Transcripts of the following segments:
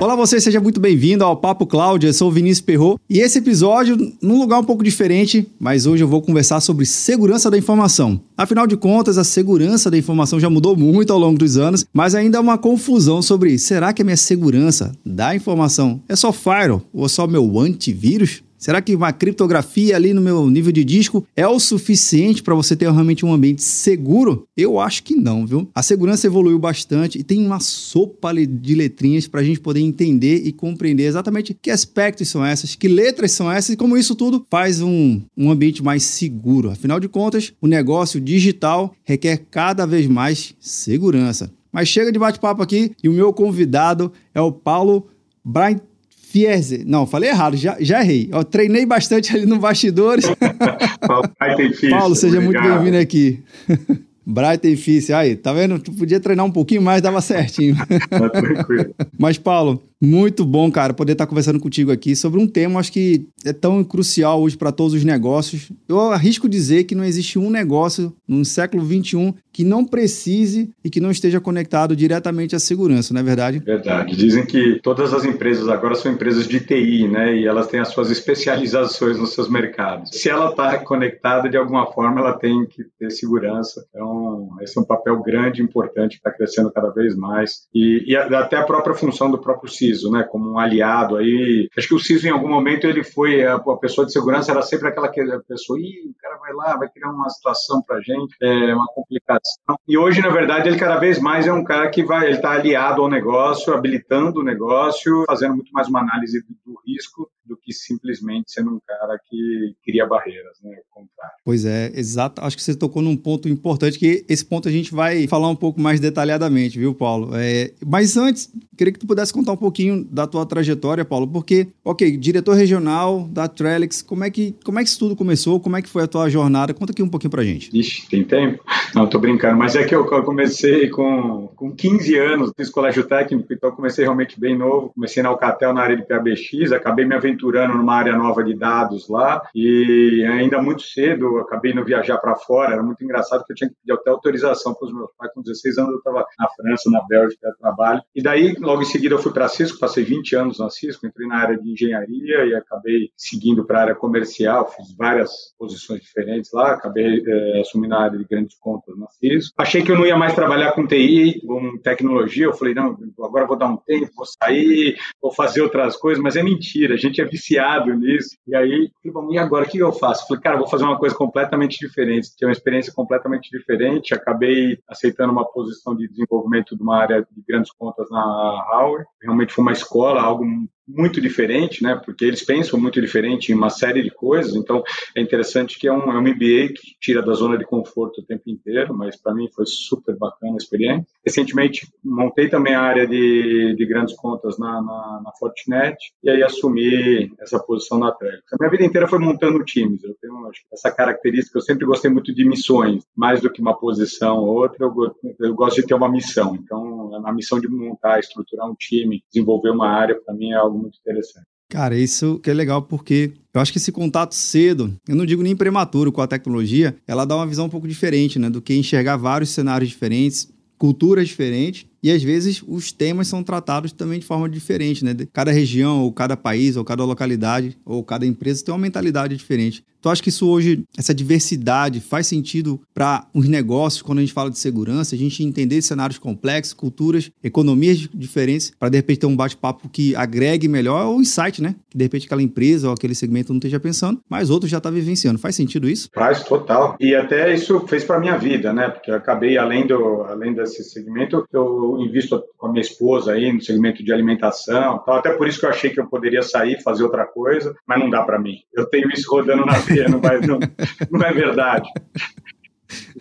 Olá você, seja muito bem-vindo ao Papo Cloud, eu sou o Vinícius Perro e esse episódio num lugar um pouco diferente, mas hoje eu vou conversar sobre segurança da informação. Afinal de contas, a segurança da informação já mudou muito ao longo dos anos, mas ainda há uma confusão sobre será que a minha segurança da informação é só firewall ou só meu antivírus? Será que uma criptografia ali no meu nível de disco é o suficiente para você ter realmente um ambiente seguro? Eu acho que não, viu? A segurança evoluiu bastante e tem uma sopa de letrinhas para a gente poder entender e compreender exatamente que aspectos são essas, que letras são essas e como isso tudo faz um, um ambiente mais seguro. Afinal de contas, o negócio digital requer cada vez mais segurança. Mas chega de bate-papo aqui e o meu convidado é o Paulo Bright Fiese. Não, falei errado, já, já errei. Eu treinei bastante ali no bastidores. Paulo, seja muito bem-vindo aqui. Brighton Fice, aí, tá vendo? Tu podia treinar um pouquinho mais, dava certinho. Tá tranquilo. Mas, Paulo, muito bom, cara, poder estar conversando contigo aqui sobre um tema, acho que é tão crucial hoje para todos os negócios. Eu arrisco dizer que não existe um negócio no século XXI que não precise e que não esteja conectado diretamente à segurança, não é verdade? Verdade. Dizem que todas as empresas agora são empresas de TI, né? E elas têm as suas especializações nos seus mercados. Se ela está conectada de alguma forma, ela tem que ter segurança. Então, esse é um papel grande, importante, que está crescendo cada vez mais. E, e até a própria função do próprio CIO CISO, né, como um aliado aí. Acho que o CISO em algum momento ele foi a, a pessoa de segurança era sempre aquela pessoa, Ih, o cara vai lá, vai criar uma situação para gente, é uma complicação. E hoje, na verdade, ele cada vez mais é um cara que vai, ele está aliado ao negócio, habilitando o negócio, fazendo muito mais uma análise do risco do que simplesmente sendo um cara que cria barreiras, né? O contrário. Pois é, exato. Acho que você tocou num ponto importante, que esse ponto a gente vai falar um pouco mais detalhadamente, viu, Paulo? É, mas antes, queria que tu pudesse contar um pouquinho da tua trajetória, Paulo, porque, ok, diretor regional da Trellix, como é que, como é que isso tudo começou? Como é que foi a tua jornada? Conta aqui um pouquinho pra gente. Ixi, tem tempo? Não, tô brincando, mas é que eu comecei com, com 15 anos, fiz colégio técnico, então comecei realmente bem novo, comecei na Alcatel na área de PABX, acabei me aventurando aventurando numa área nova de dados lá e ainda muito cedo acabei indo viajar para fora. Era muito engraçado que eu tinha que pedir até autorização para os meus pais. Com 16 anos eu estava na França, na Bélgica, trabalho. E daí, logo em seguida, eu fui para a Cisco, passei 20 anos na Cisco, entrei na área de engenharia e acabei seguindo para a área comercial, fiz várias posições diferentes lá, acabei é, assumindo a área de grandes contas na Cisco. Achei que eu não ia mais trabalhar com TI, com tecnologia. Eu falei, não, agora vou dar um tempo, vou sair, vou fazer outras coisas, mas é mentira. A gente é viciado nisso. E aí, bom, e agora o que eu faço? Falei, cara, vou fazer uma coisa completamente diferente. Tinha uma experiência completamente diferente. Acabei aceitando uma posição de desenvolvimento de uma área de grandes contas na Howard. Realmente foi uma escola, algo muito diferente, né? Porque eles pensam muito diferente em uma série de coisas. Então é interessante que é um, é um MBA que tira da zona de conforto o tempo inteiro, mas para mim foi super bacana a experiência. Recentemente montei também a área de, de grandes contas na, na, na Fortinet e aí assumi essa posição na Trex. A minha vida inteira foi montando times. Eu tenho essa característica. Eu sempre gostei muito de missões, mais do que uma posição ou outra. Eu, eu gosto de ter uma missão. Então a missão de montar, estruturar um time, desenvolver uma área para mim é algo muito interessante. Cara, isso que é legal porque eu acho que esse contato cedo, eu não digo nem prematuro com a tecnologia, ela dá uma visão um pouco diferente, né? Do que enxergar vários cenários diferentes, culturas diferentes e às vezes os temas são tratados também de forma diferente, né? Cada região, ou cada país, ou cada localidade, ou cada empresa tem uma mentalidade diferente. Tu acha que isso hoje, essa diversidade, faz sentido para os negócios quando a gente fala de segurança, a gente entender cenários complexos, culturas, economias diferentes, para de repente ter um bate-papo que agregue melhor o insight, né? Que de repente aquela empresa ou aquele segmento não esteja pensando, mas outro já está vivenciando. Faz sentido isso? Faz, total. E até isso fez para minha vida, né? Porque eu acabei, além, do, além desse segmento, eu invisto com a minha esposa aí no segmento de alimentação, tal. até por isso que eu achei que eu poderia sair, fazer outra coisa, mas não dá para mim. Eu tenho isso rodando na não, vai, não, não é verdade.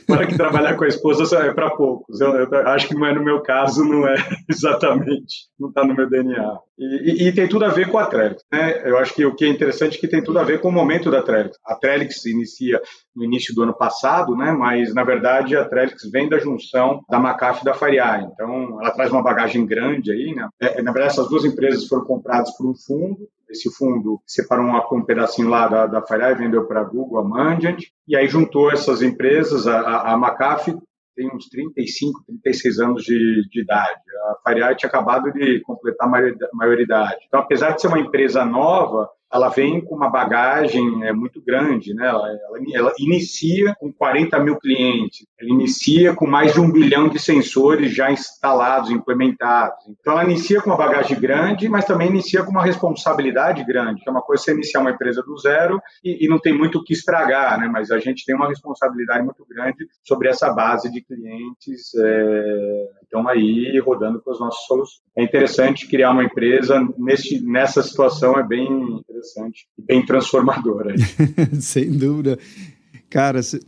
Para que trabalhar com a esposa é para poucos. Eu, eu, acho que não é no meu caso, não é exatamente, não está no meu DNA. E, e, e, tem tudo a ver com a Trellix. Né? Eu acho que o que é interessante é que tem tudo a ver com o momento da Trellix. A Trellix inicia no início do ano passado, né? mas na verdade a Trellix vem da junção da McAfee e da FireEye. Então ela traz uma bagagem grande aí. Né? É, na verdade, essas duas empresas foram compradas por um fundo esse fundo separou um, um pedacinho lá da, da FireEye, vendeu para a Google, a Mandiant, e aí juntou essas empresas, a, a, McAfee tem uns 35, 36 anos de, de idade. A FireEye tinha acabado de completar a maioridade. Então, apesar de ser uma empresa nova, ela vem com uma bagagem é, muito grande, né? Ela, ela, ela, inicia com 40 mil clientes, ela inicia com mais de um bilhão de sensores já instalados, implementados. Então, ela inicia com uma bagagem grande, mas também inicia com uma responsabilidade grande, que é uma coisa você iniciar uma empresa do zero e, e não tem muito o que estragar, né? Mas a gente tem uma responsabilidade muito grande sobre essa base de clientes é, estão aí rodando com as nossas soluções. É interessante criar uma empresa nesse, nessa situação, é bem interessante e bem transformadora. Sem dúvida. Cara, você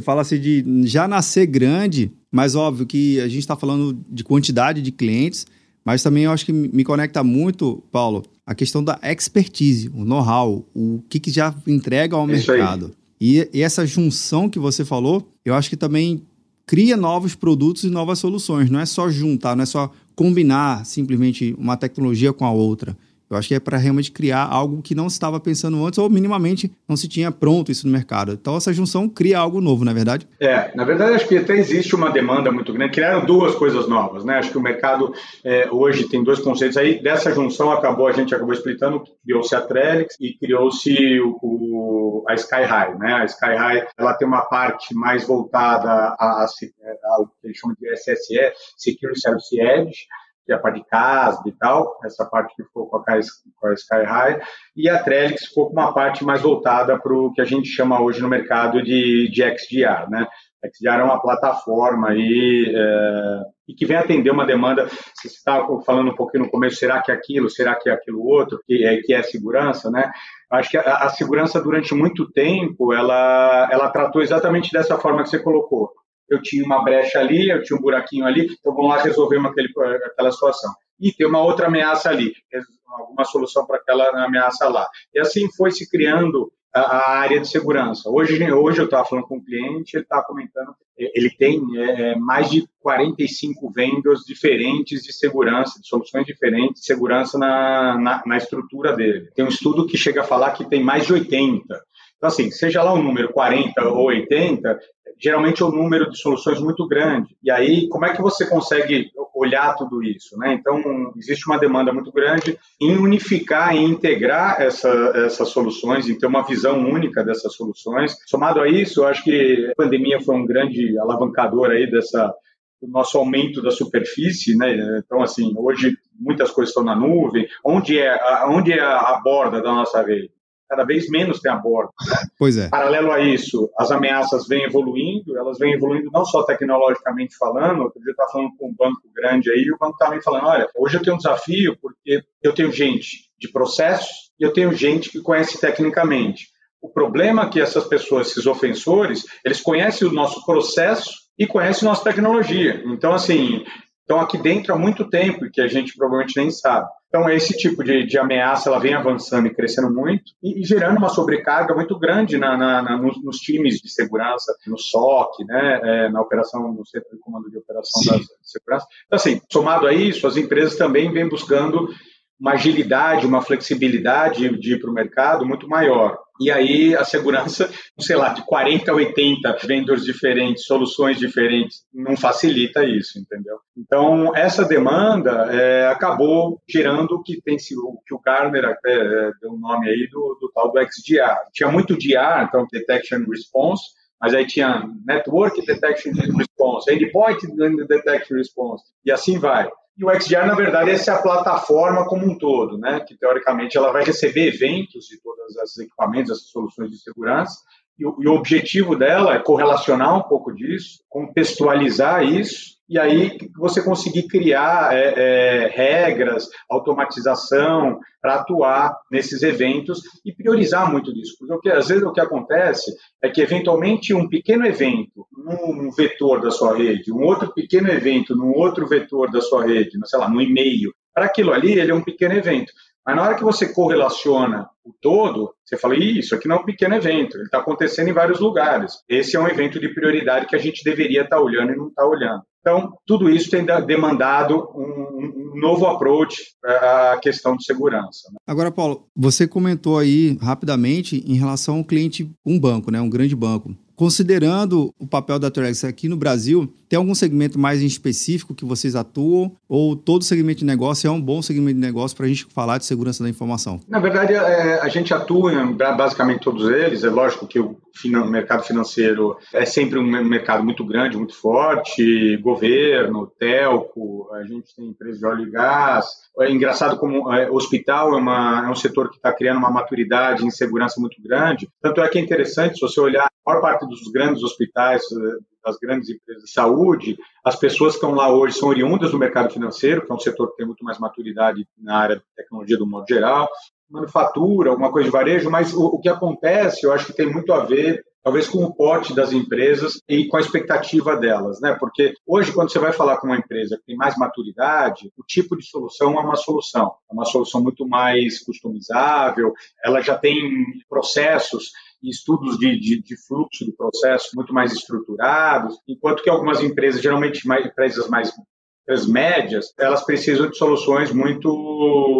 fala assim de já nascer grande, mas óbvio que a gente está falando de quantidade de clientes, mas também eu acho que me conecta muito, Paulo, a questão da expertise, o know-how, o que, que já entrega ao Isso mercado. E, e essa junção que você falou, eu acho que também cria novos produtos e novas soluções. Não é só juntar, não é só combinar simplesmente uma tecnologia com a outra. Eu acho que é para realmente criar algo que não se estava pensando antes ou minimamente não se tinha pronto isso no mercado. Então essa junção cria algo novo, não é verdade? É, na verdade acho que até existe uma demanda muito grande. Criaram duas coisas novas, né? Acho que o mercado é, hoje tem dois conceitos aí. Dessa junção acabou a gente acabou explicando criou-se a Trellix e criou-se o, o, a Sky High, né? A Sky High ela tem uma parte mais voltada a, a, ao que eles de SSE, Security Service Edge que é a parte de CASB e tal, essa parte que ficou com a, com a Sky High, e a Trellix ficou com uma parte mais voltada para o que a gente chama hoje no mercado de, de XDR, né? XDR é uma plataforma aí, é, e que vem atender uma demanda. Você estava falando um pouquinho no começo, será que é aquilo, será que é aquilo outro, que é, que é segurança, né? Acho que a, a segurança durante muito tempo ela, ela tratou exatamente dessa forma que você colocou eu tinha uma brecha ali, eu tinha um buraquinho ali, então vamos lá resolver aquele, aquela situação. E tem uma outra ameaça ali, alguma solução para aquela ameaça lá. E assim foi se criando a, a área de segurança. Hoje, hoje eu estava falando com um cliente, ele estava comentando, ele tem é, mais de 45 vendors diferentes de segurança, de soluções diferentes de segurança na, na, na estrutura dele. Tem um estudo que chega a falar que tem mais de 80. Então, assim, seja lá o número 40 ou 80, geralmente é um número de soluções muito grande. E aí, como é que você consegue olhar tudo isso? Né? Então, existe uma demanda muito grande em unificar e integrar essa, essas soluções, em ter uma visão única dessas soluções. Somado a isso, eu acho que a pandemia foi um grande alavancador aí dessa do nosso aumento da superfície, né? Então, assim, hoje muitas coisas estão na nuvem. Onde é, onde é a borda da nossa rede? Cada vez menos tem aborto. Né? Pois é. Paralelo a isso, as ameaças vêm evoluindo, elas vêm evoluindo não só tecnologicamente falando, outro dia eu estava falando com um banco grande aí, e o banco estava me falando, olha, hoje eu tenho um desafio porque eu tenho gente de processos e eu tenho gente que conhece tecnicamente. O problema é que essas pessoas, esses ofensores, eles conhecem o nosso processo e conhecem nossa tecnologia. Então, assim, estão aqui dentro há muito tempo e que a gente provavelmente nem sabe. Então, esse tipo de, de ameaça ela vem avançando e crescendo muito e, e gerando uma sobrecarga muito grande na, na, na nos, nos, times de segurança, no SOC, né, é, na operação, no Centro de Comando de Operação da Segurança. Então, assim, somado a isso, as empresas também vêm buscando uma agilidade, uma flexibilidade de ir para o mercado muito maior. E aí a segurança, sei lá, de 40 a 80 vendors diferentes, soluções diferentes, não facilita isso, entendeu? Então, essa demanda é, acabou gerando que tem o que o Garner até é, deu o nome aí do, do tal do XDR. Tinha muito DR, então Detection Response, mas aí tinha Network Detection Response, Endpoint Detection Response, e assim vai. E o XDR, na verdade, essa é a plataforma como um todo, né? que teoricamente ela vai receber eventos de todos esses equipamentos, essas soluções de segurança, e o, e o objetivo dela é correlacionar um pouco disso, contextualizar isso, e aí você conseguir criar é, é, regras, automatização para atuar nesses eventos e priorizar muito disso. Porque o que, às vezes o que acontece é que, eventualmente, um pequeno evento num vetor da sua rede, um outro pequeno evento num outro vetor da sua rede, sei lá, no e-mail, para aquilo ali, ele é um pequeno evento. Mas na hora que você correlaciona o todo, você fala, isso aqui não é um pequeno evento, ele está acontecendo em vários lugares. Esse é um evento de prioridade que a gente deveria estar tá olhando e não está olhando. Então, tudo isso tem demandado um, um novo approach à questão de segurança. Né? Agora, Paulo, você comentou aí rapidamente em relação ao cliente, um banco, né, um grande banco. Considerando o papel da Torex aqui no Brasil, tem algum segmento mais em específico que vocês atuam? Ou todo segmento de negócio é um bom segmento de negócio para a gente falar de segurança da informação? Na verdade, é, a gente atua em basicamente todos eles. É lógico que o mercado financeiro é sempre um mercado muito grande, muito forte, governo, telco, a gente tem empresas de óleo e gás. É engraçado como é, hospital é, uma, é um setor que está criando uma maturidade em segurança muito grande. Tanto é que é interessante, se você olhar a maior parte dos grandes hospitais, eh, das grandes empresas de saúde, as pessoas que estão lá hoje são oriundas do mercado financeiro, que é um setor que tem muito mais maturidade na área de tecnologia do modo geral, manufatura, alguma coisa de varejo, mas o, o que acontece, eu acho que tem muito a ver talvez com o porte das empresas e com a expectativa delas, né? Porque hoje, quando você vai falar com uma empresa que tem mais maturidade, o tipo de solução é uma solução, é uma solução muito mais customizável, ela já tem processos e estudos de, de, de, fluxo de processo muito mais estruturados, enquanto que algumas empresas, geralmente mais, empresas mais as médias, elas precisam de soluções muito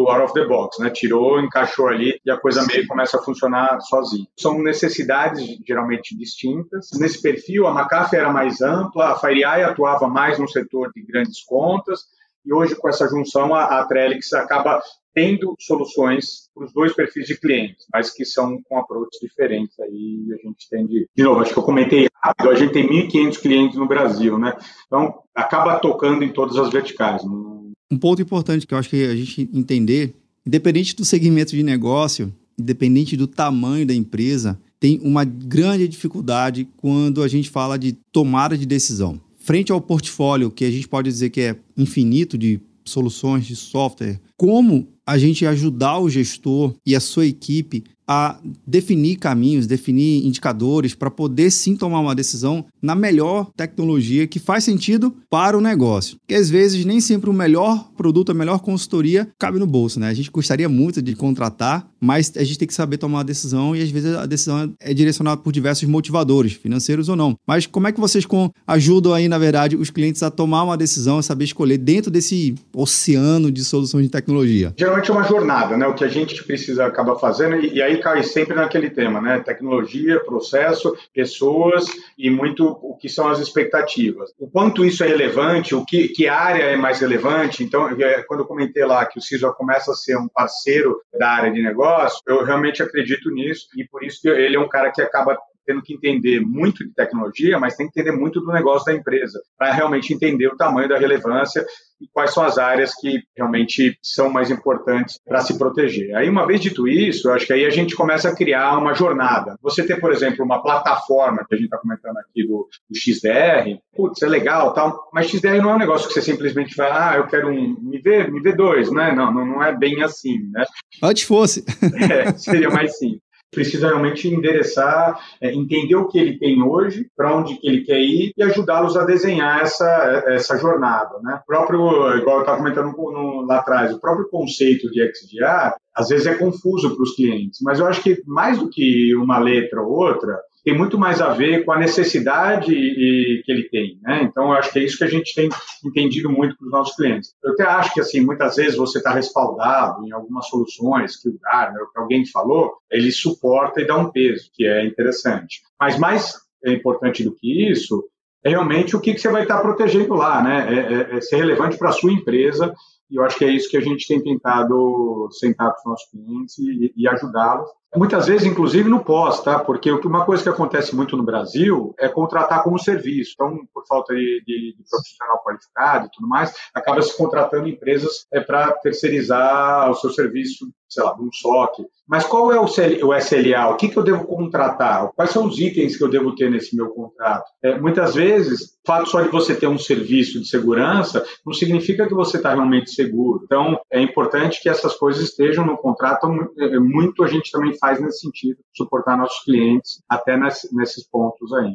out of the box, né? Tirou, encaixou ali e a coisa meio começa a funcionar sozinha. São necessidades geralmente distintas. Nesse perfil, a McAfee era mais ampla, a FireEye atuava mais no setor de grandes contas, e hoje, com essa junção, a, a Trellix acaba tendo soluções para os dois perfis de clientes, mas que são com approaches diferentes. Aí a gente tem de... De novo, acho que eu comentei rápido, a gente tem 1.500 clientes no Brasil, né? Então, acaba tocando em todas as verticais. Um ponto importante que eu acho que a gente entender, independente do segmento de negócio, independente do tamanho da empresa, tem uma grande dificuldade quando a gente fala de tomada de decisão. Frente ao portfólio, que a gente pode dizer que é infinito de soluções de software, como a gente ajudar o gestor e a sua equipe a definir caminhos, definir indicadores para poder sim tomar uma decisão na melhor tecnologia que faz sentido para o negócio. Porque às vezes nem sempre o melhor produto, a melhor consultoria cabe no bolso, né? A gente gostaria muito de contratar, mas a gente tem que saber tomar uma decisão e às vezes a decisão é direcionada por diversos motivadores, financeiros ou não. Mas como é que vocês ajudam aí, na verdade, os clientes a tomar uma decisão, a saber escolher dentro desse oceano de soluções de tecnologia? Geralmente é uma jornada, né? O que a gente precisa acabar fazendo e, e aí cai sempre naquele tema, né? Tecnologia, processo, pessoas e muito o que são as expectativas. O quanto isso é relevante, o que, que área é mais relevante. Então, é, quando eu comentei lá que o CISO começa a ser um parceiro da área de negócio, eu realmente acredito nisso e por isso que ele é um cara que acaba tendo que entender muito de tecnologia, mas tem que entender muito do negócio da empresa, para realmente entender o tamanho da relevância e quais são as áreas que realmente são mais importantes para se proteger. Aí, uma vez dito isso, eu acho que aí a gente começa a criar uma jornada. Você ter, por exemplo, uma plataforma que a gente está comentando aqui do, do, XDR, putz, é legal, tal, mas XDR não é um negócio que você simplesmente vai, ah, eu quero um me vê, me vê dois, né? Não, não, não é bem assim, né? Antes fosse. É, seria mais simples precisa realmente endereçar, é, entender o que ele tem hoje, para onde que ele quer ir e ajudá-los a desenhar essa, essa jornada. Né? O próprio, igual eu estava comentando no, lá atrás, o próprio conceito de XDR às vezes é confuso para os clientes, mas eu acho que mais do que uma letra ou outra, tem muito mais a ver com a necessidade que ele tem, né? Então, eu acho que é isso que a gente tem entendido muito com os nossos clientes. Eu até acho que, assim, muitas vezes você está respaldado em algumas soluções que o Garner, que alguém falou, ele suporta e dá um peso, que é interessante. Mas mais importante do que isso é realmente o que, que você vai estar protegendo lá, né? É, é, é ser relevante para a sua empresa e eu acho que é isso que a gente tem tentado sentar com os nossos clientes e, e ajudá-los Muitas vezes, inclusive, no pós, tá? Porque uma coisa que acontece muito no Brasil é contratar como serviço. Então, por falta de, de, de profissional qualificado e tudo mais, acaba se contratando empresas é, para terceirizar o seu serviço, sei lá, um SOC. Mas qual é o, CL, o SLA? O que, que eu devo contratar? Quais são os itens que eu devo ter nesse meu contrato? É, muitas vezes, o fato só de você ter um serviço de segurança não significa que você está realmente seguro. Então, é importante que essas coisas estejam no contrato. É, muito a gente também faz nesse sentido, suportar nossos clientes até nesses pontos aí.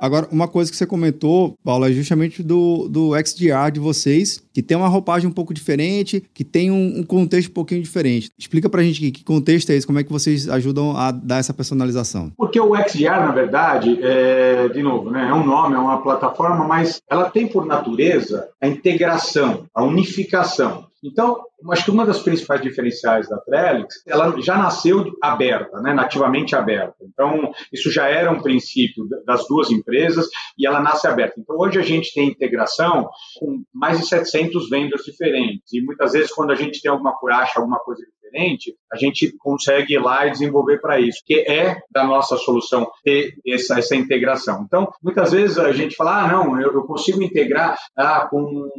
Agora, uma coisa que você comentou, Paulo, é justamente do, do XDR de vocês, que tem uma roupagem um pouco diferente, que tem um, um contexto um pouquinho diferente. Explica pra gente que, que, contexto é esse, como é que vocês ajudam a dar essa personalização. Porque o XDR, na verdade, é, de novo, né, é um nome, é uma plataforma, mas ela tem por natureza a integração, a unificação. Então, acho que uma das principais diferenciais da Trellix, ela já nasceu aberta, né, nativamente aberta. Então, isso já era um princípio das duas empresas e ela nasce aberta. Então, hoje a gente tem integração com mais de 700 vendors diferentes e muitas vezes quando a gente tem alguma acha alguma coisa diferente, a gente consegue ir lá e desenvolver para isso, que é da nossa solução ter essa, essa integração. Então, muitas vezes a gente fala, ah, não, eu, eu consigo integrar ah, com,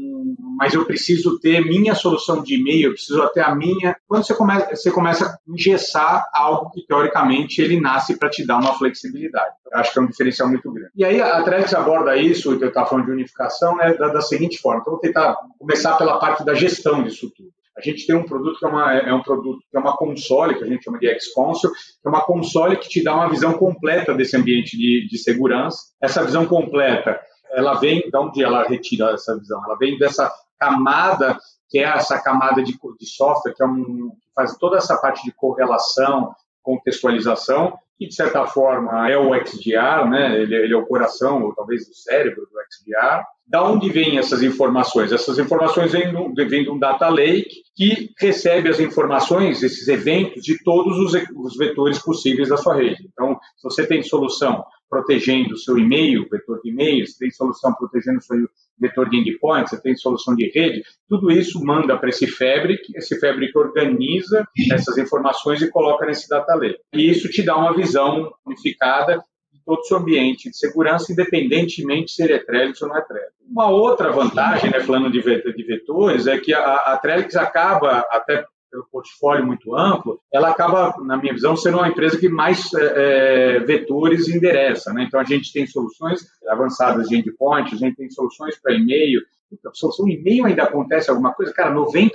mas eu preciso ter minha solução de e-mail, eu preciso até a minha. Quando você começa, você começa a engessar algo que teoricamente ele nasce para te dar uma flexibilidade. Eu acho que é um diferencial muito grande. E aí a Trex aborda isso, eu estava falando de unificação, né, da, da seguinte forma. Então, vou tentar começar pela parte da gestão disso tudo. A gente tem um produto que é, uma, é um produto que é uma console, que a gente chama de X-Console, que é uma console que te dá uma visão completa desse ambiente de, de segurança. Essa visão completa, ela vem, de onde ela retira essa visão? Ela vem dessa camada, que é essa camada de, de software, que, é um, faz toda essa parte de correlação, contextualização, que de certa forma é o XDR, né? ele, ele é o coração, ou talvez o cérebro do XDR. Da onde vêm essas informações? Essas informações vêm, do, vêm de um data lake que recebe as informações, esses eventos, de todos os, os vetores possíveis da sua rede. Então, se você tem solução protegendo o seu e-mail, vetor de e-mail, você tem solução protegendo o seu vetor de endpoint, você tem solução de rede, tudo isso manda para esse Fabric, esse Fabric organiza essas informações e coloca nesse data lake. E isso te dá uma visão unificada todo o seu ambiente de segurança, independentemente se ele é Trellix ou não é Trellix. Uma outra vantagem, né, falando de, vetores, é que a, a acaba, até pelo portfólio muito amplo, ela acaba, na minha visão, sendo uma empresa que mais é, é vetores endereça. Né? Então, a gente tem soluções avançadas de endpoint, a gente tem soluções para e-mail. A solução e-mail ainda acontece alguma coisa? Cara, 90%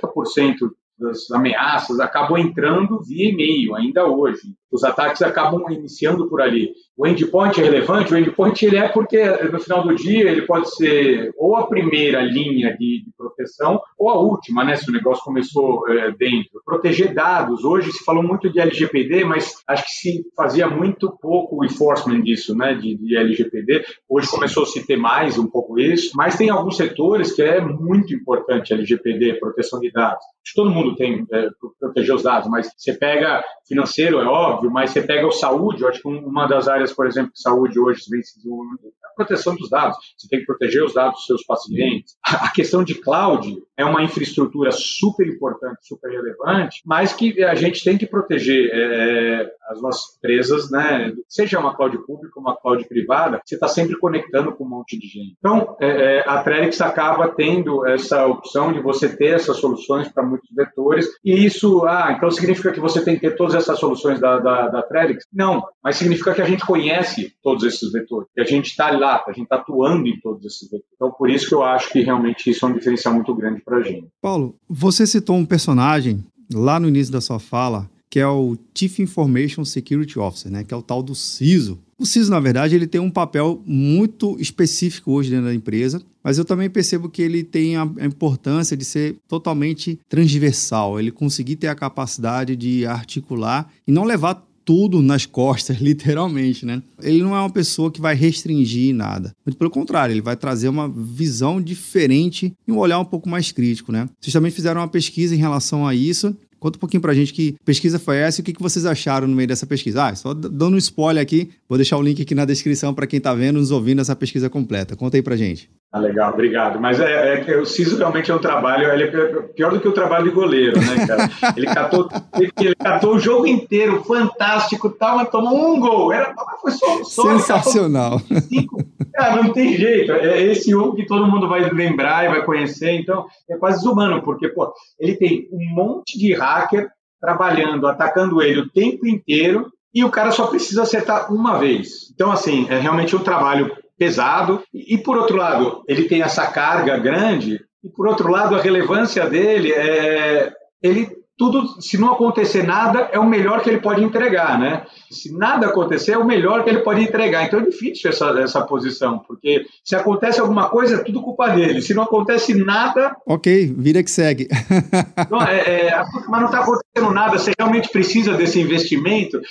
das ameaças acabam entrando via e-mail, ainda hoje. Os ataques acabam iniciando por ali. O endpoint é relevante? O endpoint ele é porque, no final do dia, ele pode ser ou a primeira linha de, de proteção ou a última, né? Se o negócio começou é, dentro. Proteger dados. Hoje se falou muito de LGPD, mas acho que se fazia muito pouco o enforcement disso, né? De, de LGPD. Hoje começou a se ter mais um pouco isso, mas tem alguns setores que é muito importante LGPD, proteção de dados. Todo mundo tem é, proteger os dados, mas você pega financeiro, é óbvio, mas você pega o saúde, eu acho que uma das áreas por exemplo, de saúde hoje vem se desenvolvendo a proteção dos dados. Você tem que proteger os dados dos seus pacientes. A questão de cloud é uma infraestrutura super importante, super relevante, mas que a gente tem que proteger é, as nossas empresas, né? Seja uma cloud pública, uma cloud privada, você está sempre conectando com um monte de gente. Então, é, é a Trellix acaba tendo essa opção de você ter essas soluções para muitos vetores, e isso, ah, então significa que você tem que ter todas essas soluções da, da, da? Não, mas significa que a gente conhece todos esses vetores, que a gente está lá, a gente está atuando em todos esses vetores. Então, por isso que eu acho que realmente isso é um diferencial muito grande para a gente. Paulo, você citou um personagem lá no início da sua fala, que é o Chief Information Security Officer, né, que é o tal do CISO. O CISO, na verdade, ele tem um papel muito específico hoje dentro da empresa, mas eu também percebo que ele tem a, importância de ser totalmente transversal, ele conseguir ter a capacidade de articular e não levar tudo nas costas, literalmente, né? Ele não é uma pessoa que vai restringir nada. Muito pelo contrário, ele vai trazer uma visão diferente e um olhar um pouco mais crítico, né? Vocês também fizeram uma pesquisa em relação a isso. Conta um pouquinho pra gente que pesquisa foi essa e o que vocês acharam no meio dessa pesquisa. Ah, só dando um spoiler aqui, vou deixar o link aqui na descrição para quem está vendo, nos ouvindo essa pesquisa completa. Conta aí pra gente. Ah, legal, obrigado. Mas é, é que o CISO realmente é um trabalho, ele é pior do que o trabalho de goleiro, né, cara? Ele catou, ele, ele catou o jogo inteiro, fantástico, tal, mas tomou um gol. Era, foi só, só Sensacional. Cinco. Cara, não tem jeito. É esse um que todo mundo vai lembrar e vai conhecer, então é quase desumano, porque, pô, ele tem um monte de hacker trabalhando, atacando ele o tempo inteiro, e o cara só precisa acertar uma vez. Então, assim, é realmente um trabalho pesado. E, por outro lado, ele tem essa carga grande, e por outro lado, a relevância dele é. Ele tudo, se não acontecer nada, é o melhor que ele pode entregar, né? Se nada acontecer, é o melhor que ele pode entregar. Então é difícil essa, essa posição, porque se acontece alguma coisa, é tudo culpa dele. Se não acontece nada. Ok, vira que segue. não, é, é, mas não está acontecendo nada, você realmente precisa desse investimento.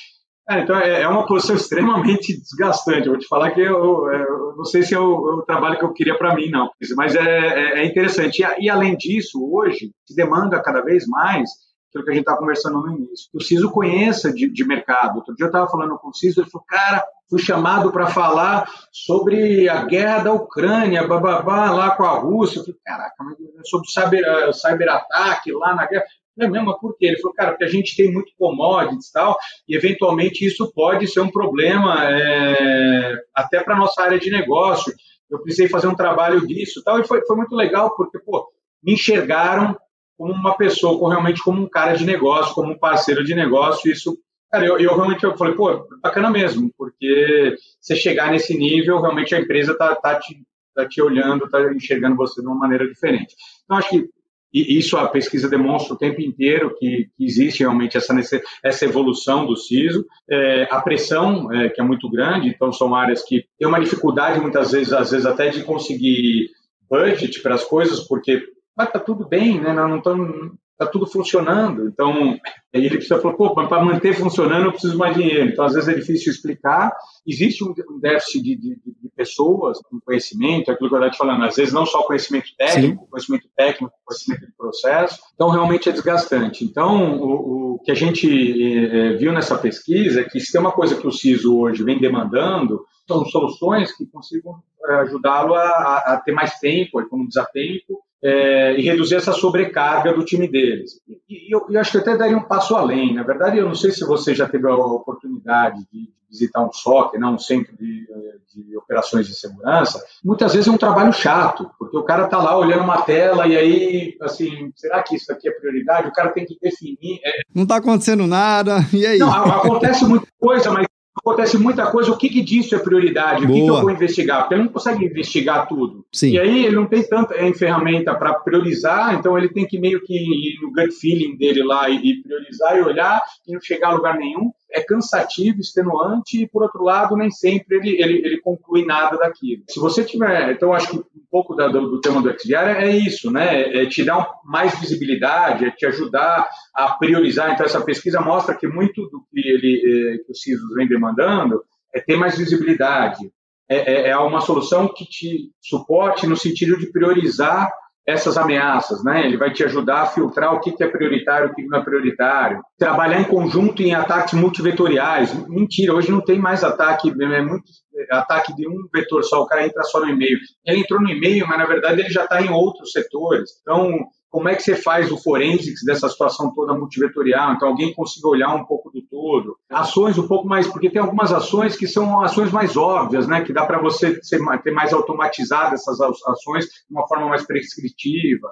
É, então é, é, uma posição extremamente desgastante. Eu vou te falar que eu, é, eu não sei se é o, é o, trabalho que eu queria para mim, não. Mas é, é interessante. E, e, além disso, hoje se demanda cada vez mais aquilo que a gente estava conversando no início. Que o CISO conheça de, de mercado. Outro dia eu estava falando com o CISO, ele falou, cara, fui chamado para falar sobre a guerra da Ucrânia, bababá, lá com a Rússia. Eu falei, caraca, mas sobre cyber, cyberataque lá na guerra. É mesmo, por quê? Ele falou, cara, porque a gente tem muito commodities e tal, e eventualmente isso pode ser um problema é, até para nossa área de negócio. Eu precisei fazer um trabalho disso tal, e foi, foi muito legal, porque, pô, me enxergaram como uma pessoa, como, realmente como um cara de negócio, como um parceiro de negócio, isso, cara, eu, eu realmente eu falei, pô, bacana mesmo, porque você chegar nesse nível, realmente a empresa tá, tá, te, tá te olhando, tá enxergando você de uma maneira diferente. Então, acho que e isso a pesquisa demonstra o tempo inteiro que, existe realmente essa, essa evolução do CISO. É, a pressão, é, que é muito grande, então são áreas que têm uma dificuldade muitas vezes, às vezes até de conseguir budget para as coisas, porque está tudo bem, né? não estão está tudo funcionando. Então, ele precisa falar, pô, para manter funcionando eu preciso mais dinheiro. Então, às vezes é difícil explicar. Existe um déficit de, de, de pessoas com conhecimento, é aquilo que eu estava te falando, às vezes não só conhecimento técnico, Sim. conhecimento técnico, conhecimento de processo. Então, realmente é desgastante. Então, o, o que a gente é, viu nessa pesquisa é que se tem uma coisa que o CISO hoje vem demandando, são soluções que consigam eh, ajudá-lo a, a, ter mais tempo, economizar tempo é, e reduzir essa sobrecarga do time deles. E, e eu, eu, acho que até daria um passo além. Na verdade, eu não sei se você já teve a oportunidade de visitar um SOC, não, um centro de, de operações de segurança. Muitas vezes é um trabalho chato, porque o cara está lá olhando uma tela e aí, assim, será que isso aqui é prioridade? O cara tem que definir. É... Não está acontecendo nada, e aí? Não, acontece muita coisa, mas acontece muita coisa, o que, que disso é prioridade? Boa. O que, que, eu vou investigar? Porque ele não consegue investigar tudo. Sim. E aí ele não tem tanta é, ferramenta para priorizar, então ele tem que meio que ir no gut feeling dele lá e, e priorizar e olhar e não chegar a lugar nenhum é cansativo, extenuante e, por outro lado, nem sempre ele, ele, ele conclui nada daquilo. Se você tiver, então acho que um pouco da, do, do, tema do XDR é, é isso, né? É te dar um, mais visibilidade, é te ajudar a priorizar. Então essa pesquisa mostra que muito do que ele, é, que o CISOs vem demandando é ter mais visibilidade, é, é, é uma solução que te suporte no sentido de priorizar essas ameaças, né? Ele vai te ajudar a filtrar o que é prioritário, o que não é prioritário. Trabalhar em conjunto em ataques multivetoriais. Mentira, hoje não tem mais ataque, é muito ataque de um vetor só, o cara entra só no e-mail. Ele entrou no e-mail, mas na verdade ele já está em outros setores. Então, como é que você faz o forensics dessa situação toda multivetorial? Então, alguém consiga olhar um pouco do todo. Ações um pouco mais, porque tem algumas ações que são ações mais óbvias, né? Que dá para você ter mais automatizado essas ações de uma forma mais prescritiva.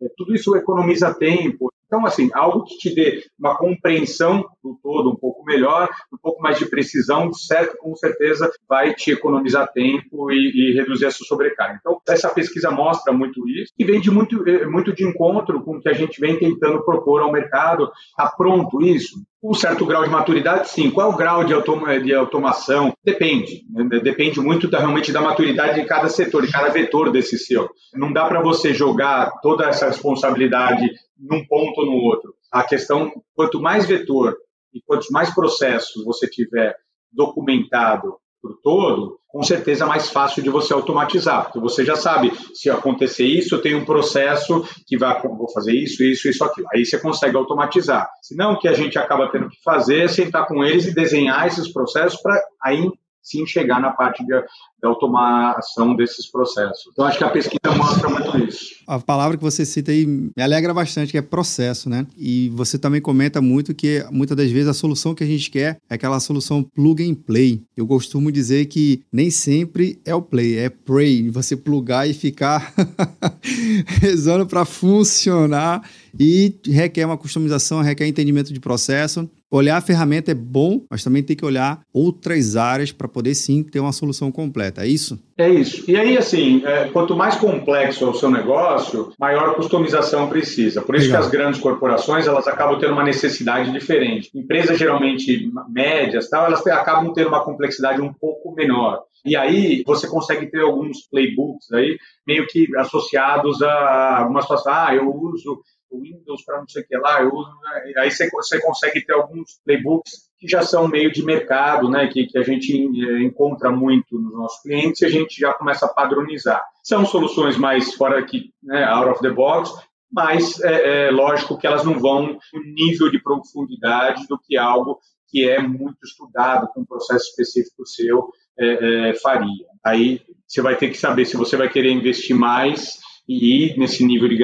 É, tudo isso economiza tempo. Então, assim, algo que te dê uma compreensão do todo um pouco melhor, um pouco mais de precisão, certo, com certeza vai te economizar tempo e, e reduzir essa sobrecarga. Então, essa pesquisa mostra muito isso e vem de muito, eh, muito de encontro com o que a gente vem tentando propor ao mercado. Está pronto isso? Um certo grau de maturidade, sim. Qual é o grau de, automa de automação? Depende. Depende muito da, realmente da maturidade de cada setor, de cada vetor desse seu. Não dá para você jogar toda essa responsabilidade num ponto ou no outro. A questão, quanto mais vetor E quantos mais processos você tiver documentado por todo, com certeza é mais fácil de você automatizar, porque você já sabe, se acontecer isso, eu tenho um processo que vai, vou fazer isso, isso, isso, aquilo. Aí você consegue automatizar. Senão, o que a gente acaba tendo que fazer é sentar com eles e desenhar esses processos para aí sim chegar na parte de, de, automação desses processos. Então, acho que a pesquisa mostra muito isso. A palavra que você cita aí me alegra bastante, que é processo, né? E você também comenta muito que muitas das vezes a solução que a gente quer é aquela solução plug and play. Eu costumo dizer que nem sempre é o play, é pray, você plugar e ficar rezando para funcionar e requer uma customização, requer entendimento de processo. Olhar a ferramenta é bom, mas também tem que olhar outras áreas para poder sim ter uma solução completa. É isso? É isso. E aí, assim, é, quanto mais complexo é o seu negócio, maior customização precisa. Por isso Legal. que as grandes corporações elas acabam tendo uma necessidade diferente. Empresas geralmente médias, tal, elas acabam tendo uma complexidade um pouco menor. E aí você consegue ter alguns playbooks aí meio que associados a algumas situação. Ah, eu uso Windows para não sei o que lá, eu uso, né? aí você, você consegue ter alguns playbooks que já são meio de mercado, né, que, que a gente eh, encontra muito nos nossos clientes e a gente já começa a padronizar. São soluções mais fora aqui, né, out of the box, mas é, é lógico que elas não vão no nível de profundidade do que algo que é muito estudado, com um processo específico seu, é, é, faria. Aí você vai ter que saber se você vai querer investir mais e ir nesse nível de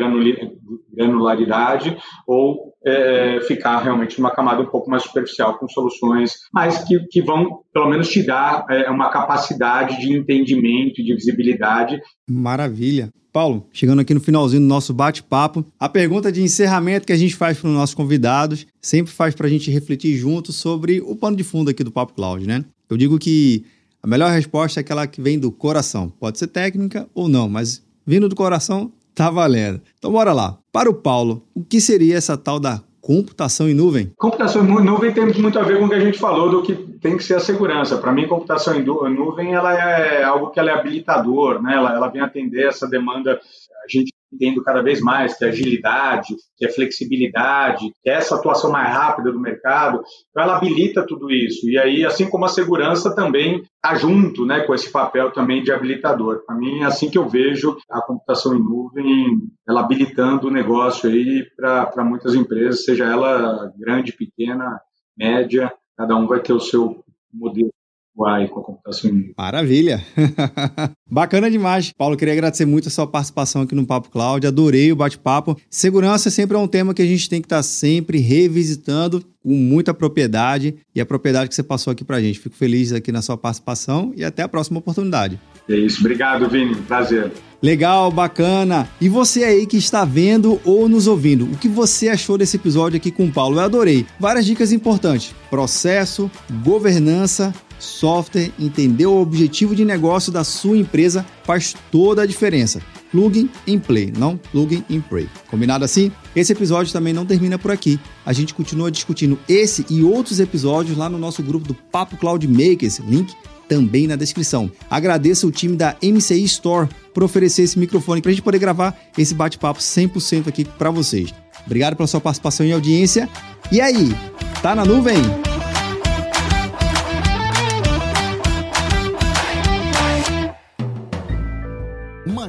granularidade ou é, ficar realmente numa camada um pouco mais superficial com soluções, mas que, que vão pelo menos te dar é, uma capacidade de entendimento de visibilidade. Maravilha. Paulo, chegando aqui no finalzinho do nosso bate-papo, a pergunta de encerramento que a gente faz para os nossos convidados sempre faz para a gente refletir junto sobre o pano de fundo aqui do Papo Cloud, né? Eu digo que a melhor resposta é aquela que vem do coração. Pode ser técnica ou não, mas vindo do coração, tá valendo. Então bora lá. Para o Paulo, o que seria essa tal da computação em nuvem? Computação em nuvem tem muito a ver com o que a gente falou do que tem que ser a segurança. Para mim, computação em nuvem ela é algo que ela é habilitador, né? ela, ela vem atender essa demanda. A gente entendo cada vez mais que é agilidade, que é flexibilidade, que é essa atuação mais rápida do mercado, então ela habilita tudo isso. E aí, assim como a segurança também está junto né, com esse papel também de habilitador. Para mim, é assim que eu vejo a computação em nuvem, ela habilitando o negócio aí para muitas empresas, seja ela grande, pequena, média, cada um vai ter o seu modelo UI com a computação em Maravilha! Bacana demais. Paulo, queria agradecer muito a sua participação aqui no Papo Cloud. Adorei o bate-papo. Segurança sempre é um tema que a gente tem que estar sempre revisitando com muita propriedade e a propriedade que você passou aqui para a gente. Fico feliz aqui na sua participação e até a próxima oportunidade. É isso. Obrigado, Vini. Prazer. Legal, bacana. E você aí que está vendo ou nos ouvindo, o que você achou desse episódio aqui com o Paulo? Eu adorei. Várias dicas importantes: processo, governança software, entender o objetivo de negócio da sua empresa faz toda a diferença. Plugin and Play, não Plugin and Pray. Combinado assim? Esse episódio também não termina por aqui. A gente continua discutindo esse e outros episódios lá no nosso grupo do Papo Cloud Makers, link também na descrição. Agradeço o time da MCI Store por oferecer esse microfone para a gente poder gravar esse bate-papo 100% aqui para vocês. Obrigado pela sua participação e audiência. E aí, tá na nuvem?